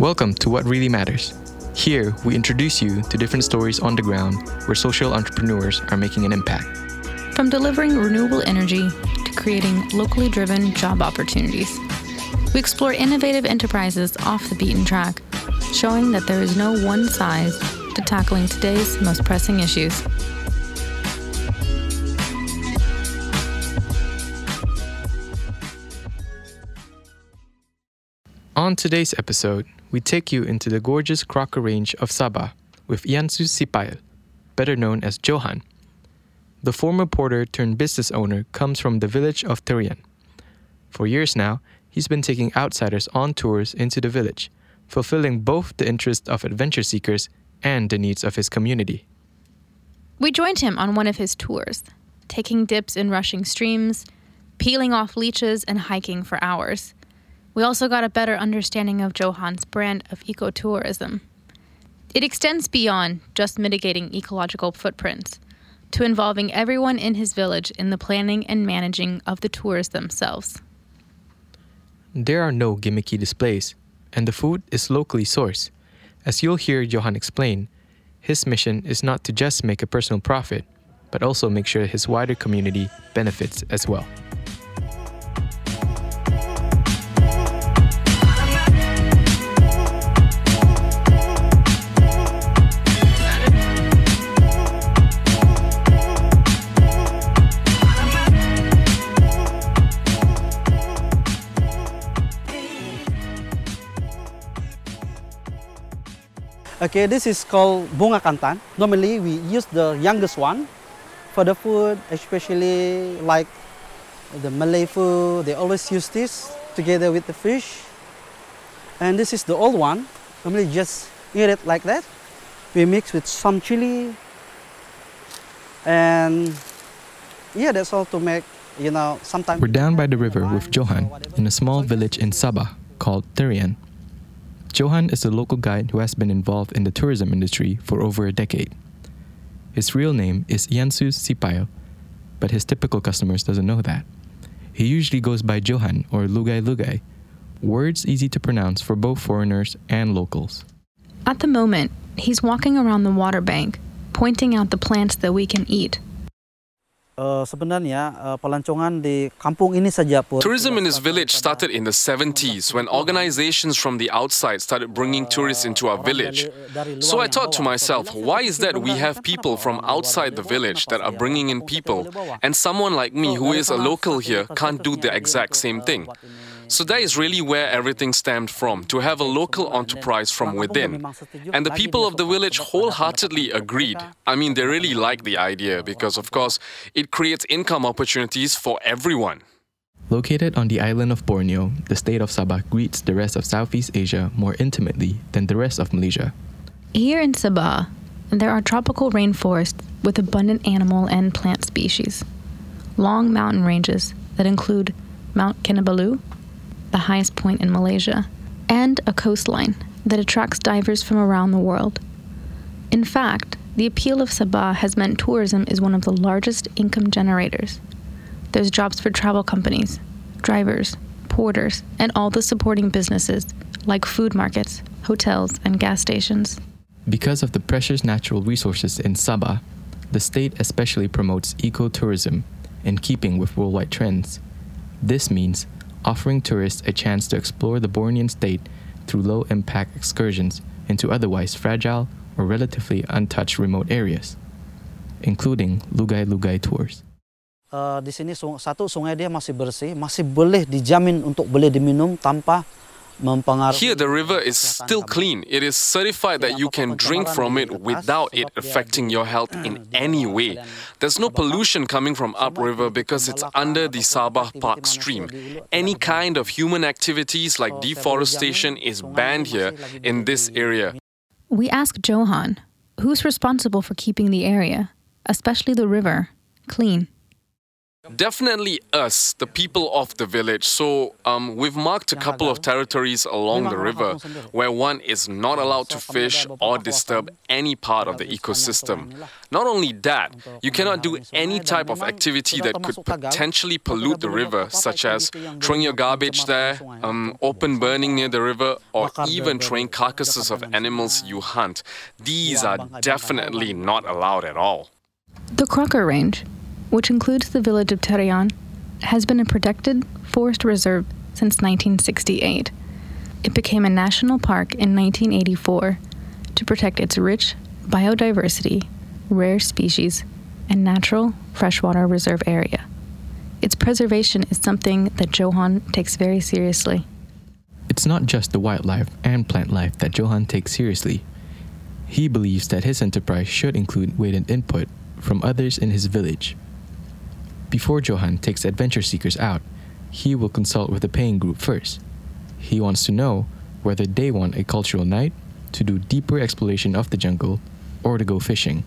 Welcome to What Really Matters. Here, we introduce you to different stories on the ground where social entrepreneurs are making an impact. From delivering renewable energy to creating locally driven job opportunities, we explore innovative enterprises off the beaten track, showing that there is no one size to tackling today's most pressing issues. On today's episode, we take you into the gorgeous Crocker Range of Sabah with Iansu Sipail, better known as Johan. The former porter turned business owner comes from the village of Terian. For years now, he's been taking outsiders on tours into the village, fulfilling both the interests of adventure seekers and the needs of his community. We joined him on one of his tours, taking dips in rushing streams, peeling off leeches, and hiking for hours. We also got a better understanding of Johan's brand of ecotourism. It extends beyond just mitigating ecological footprints to involving everyone in his village in the planning and managing of the tours themselves. There are no gimmicky displays, and the food is locally sourced. As you'll hear Johan explain, his mission is not to just make a personal profit, but also make sure his wider community benefits as well. Okay, this is called bunga kantan. Normally, we use the youngest one for the food, especially like the Malay food. They always use this together with the fish. And this is the old one. Normally, just eat it like that. We mix with some chili, and yeah, that's all to make. You know, sometimes We're down by the river with Johan in a small village in Sabah called Terian. Johan is a local guide who has been involved in the tourism industry for over a decade. His real name is Iansu Sipayo, but his typical customers doesn't know that. He usually goes by Johan or Lugai Lugai, words easy to pronounce for both foreigners and locals. At the moment, he's walking around the water bank, pointing out the plants that we can eat. Uh, sebenarnya uh, pelancongan di kampung ini saja pun. Tourism in his village started in the 70s when organizations from the outside started bringing tourists into our village. So I thought to myself, why is that we have people from outside the village that are bringing in people, and someone like me who is a local here can't do the exact same thing? So that is really where everything stemmed from to have a local enterprise from within. And the people of the village wholeheartedly agreed. I mean, they really liked the idea because, of course, it creates income opportunities for everyone. Located on the island of Borneo, the state of Sabah greets the rest of Southeast Asia more intimately than the rest of Malaysia. Here in Sabah, there are tropical rainforests with abundant animal and plant species, long mountain ranges that include Mount Kinabalu, the highest point in Malaysia, and a coastline that attracts divers from around the world. In fact, the appeal of Sabah has meant tourism is one of the largest income generators. There's jobs for travel companies, drivers, porters, and all the supporting businesses like food markets, hotels, and gas stations. Because of the precious natural resources in Sabah, the state especially promotes ecotourism in keeping with worldwide trends. This means offering tourists a chance to explore the Bornean state through low impact excursions into otherwise fragile or relatively untouched remote areas, including Lugai tours. Uh, di sini satu sungai dia masih bersih, masih boleh dijamin untuk boleh diminum tanpa. Here, the river is still clean. It is certified that you can drink from it without it affecting your health in any way. There's no pollution coming from upriver because it's under the Sabah Park stream. Any kind of human activities like deforestation is banned here in this area. We asked Johan, who's responsible for keeping the area, especially the river, clean. Definitely us, the people of the village. So um, we've marked a couple of territories along the river where one is not allowed to fish or disturb any part of the ecosystem. Not only that, you cannot do any type of activity that could potentially pollute the river, such as throwing your garbage there, um, open burning near the river, or even throwing carcasses of animals you hunt. These are definitely not allowed at all. The Crocker Range which includes the village of Terian, has been a protected forest reserve since 1968. It became a national park in 1984 to protect its rich biodiversity, rare species, and natural freshwater reserve area. Its preservation is something that Johan takes very seriously. It's not just the wildlife and plant life that Johan takes seriously. He believes that his enterprise should include weighted input from others in his village before Johan takes adventure seekers out, he will consult with the paying group first. He wants to know whether they want a cultural night, to do deeper exploration of the jungle, or to go fishing.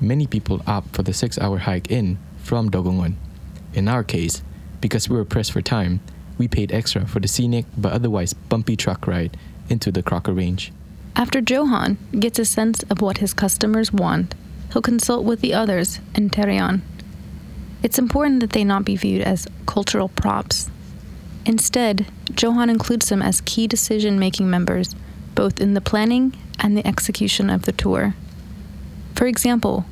Many people opt for the six hour hike in from Dongongon. In our case, because we were pressed for time, we paid extra for the scenic but otherwise bumpy truck ride into the Crocker Range. After Johan gets a sense of what his customers want, he'll consult with the others in Terian it's important that they not be viewed as cultural props. Instead, Johan includes them as key decision making members, both in the planning and the execution of the tour. For example,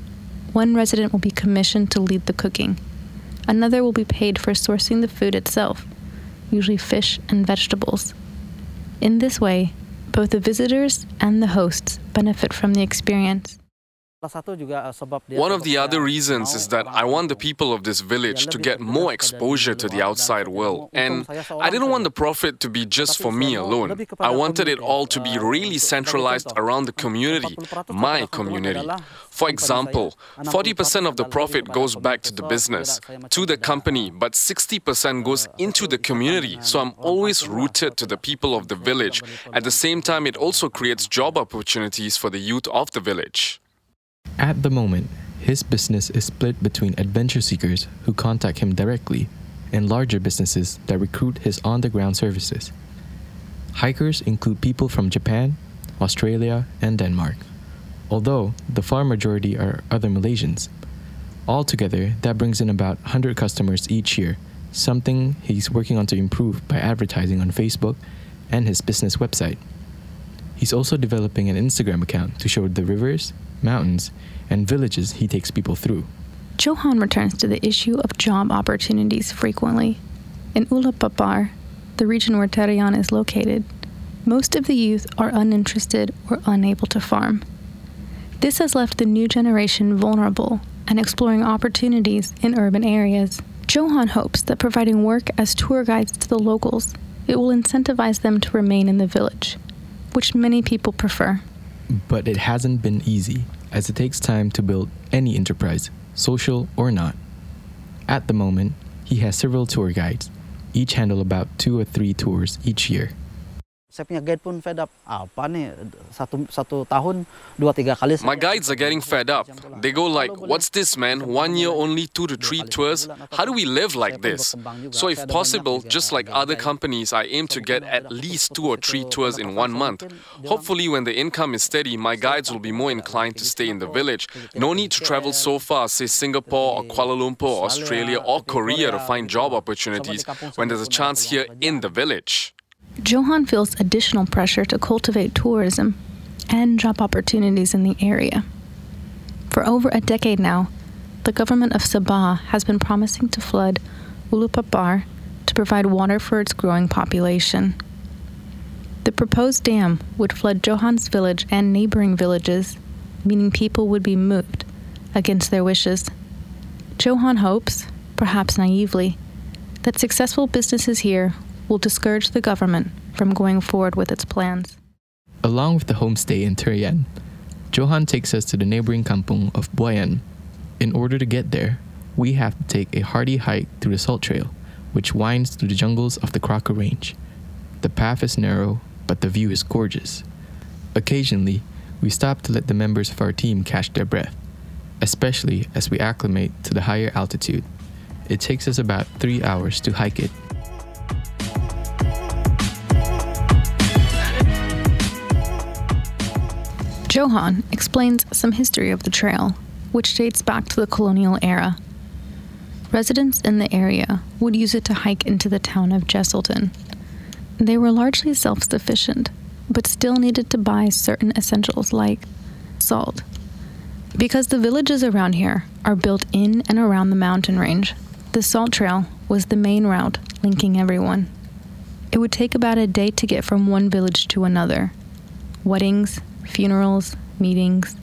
one resident will be commissioned to lead the cooking, another will be paid for sourcing the food itself, usually fish and vegetables. In this way, both the visitors and the hosts benefit from the experience. Eh, One of the other reasons is that I want the people of this village to get more exposure to the outside world. And I didn't want the profit to be just for me alone. I wanted it all to be eh, really centralized around the community, my community. For example, 40% of the profit goes back to the business, to the company, but 60% goes into the community. So I'm always rooted to the people of the village. At the same time, it also creates job opportunities for the youth of the village. At the moment, his business is split between adventure seekers who contact him directly and larger businesses that recruit his on the ground services. Hikers include people from Japan, Australia, and Denmark, although the far majority are other Malaysians. Altogether, that brings in about 100 customers each year, something he's working on to improve by advertising on Facebook and his business website. He's also developing an Instagram account to show the rivers, mountains, and villages he takes people through. Johan returns to the issue of job opportunities frequently. In Ulupapar, the region where Terian is located, most of the youth are uninterested or unable to farm. This has left the new generation vulnerable and exploring opportunities in urban areas. Johan hopes that providing work as tour guides to the locals, it will incentivize them to remain in the village, which many people prefer. But it hasn't been easy, as it takes time to build any enterprise, social or not. At the moment, he has several tour guides, each handle about two or three tours each year. Saya punya guide pun fed up. Apa nih satu satu tahun dua tiga kali. My guides are getting fed up. They go like, "What's this, man? One year only two to three tours. How do we live like this?" So, if possible, just like other companies, I aim to get at least two or three tours in one month. Hopefully, when the income is steady, my guides will be more inclined to stay in the village. No need to travel so far, say Singapore or Kuala Lumpur, Australia or Korea to find job opportunities when there's a chance here in the village. Johan feels additional pressure to cultivate tourism and job opportunities in the area. For over a decade now, the government of Sabah has been promising to flood Ulupapar to provide water for its growing population. The proposed dam would flood Johan's village and neighboring villages, meaning people would be moved against their wishes. Johan hopes, perhaps naively, that successful businesses here will discourage the government from going forward with its plans. Along with the homestay in Terian, Johan takes us to the neighboring kampung of Buayan. In order to get there, we have to take a hardy hike through the Salt Trail, which winds through the jungles of the Crocker Range. The path is narrow, but the view is gorgeous. Occasionally, we stop to let the members of our team catch their breath, especially as we acclimate to the higher altitude. It takes us about three hours to hike it. Johan explains some history of the trail, which dates back to the colonial era. Residents in the area would use it to hike into the town of Jesselton. They were largely self sufficient, but still needed to buy certain essentials like salt. Because the villages around here are built in and around the mountain range, the salt trail was the main route linking everyone. It would take about a day to get from one village to another. Weddings, funerals, meetings,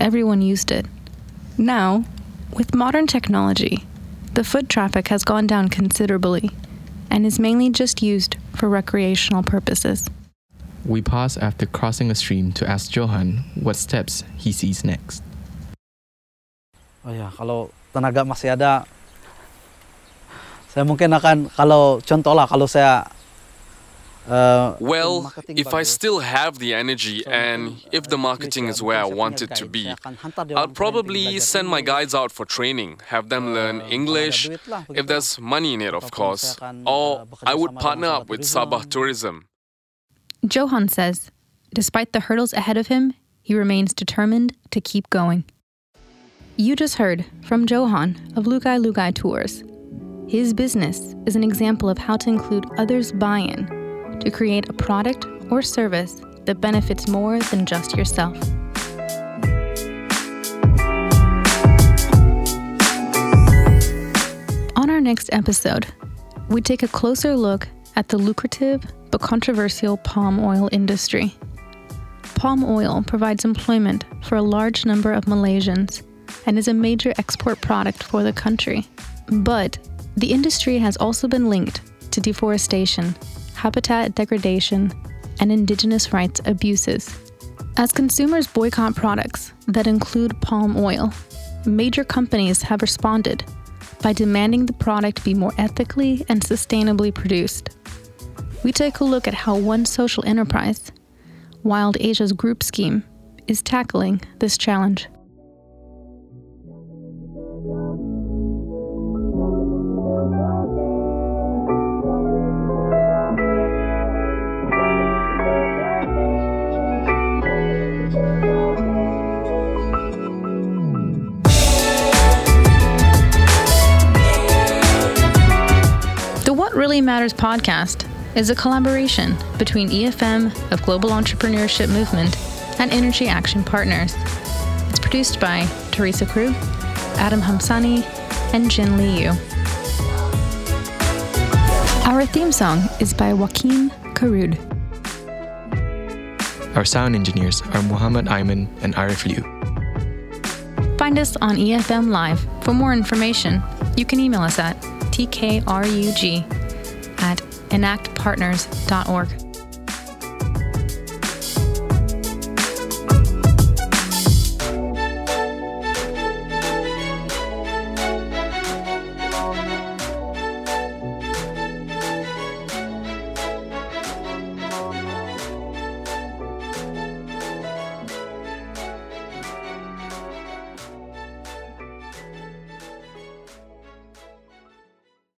everyone used it. Now, with modern technology, the foot traffic has gone down considerably and is mainly just used for recreational purposes. We pause after crossing a stream to ask Johan what steps he sees next. Oh ya, kalau tenaga masih ada, saya mungkin akan kalau contoh lah kalau saya Uh, well, if I still have the energy and if the marketing is where I want it to be, I'll probably send my guides out for training, have them learn English, if there's money in it, of course. Or I would partner up with Sabah Tourism. Johan says, despite the hurdles ahead of him, he remains determined to keep going. You just heard from Johan of Lugai Lugai Tours. His business is an example of how to include others' buy in to create a product or service that benefits more than just yourself. On our next episode, we take a closer look at the lucrative but controversial palm oil industry. Palm oil provides employment for a large number of Malaysians and is a major export product for the country. But the industry has also been linked to deforestation habitat degradation, and indigenous rights abuses. As consumers boycott products that include palm oil, major companies have responded by demanding the product be more ethically and sustainably produced. We take a look at how one social enterprise, Wild Asia's group scheme, is tackling this challenge. Really Matters podcast is a collaboration between BFM, of global entrepreneurship movement, and Energy Action Partners. It's produced by Teresa Krug, Adam Hamsani, and Jin Yu. Our theme song is by Joaquin Karud. Our sound engineers are Muhammad Ayman and Arif Liu. Find us on BFM Live. For more information, you can email us at tkrug enactpartners.org.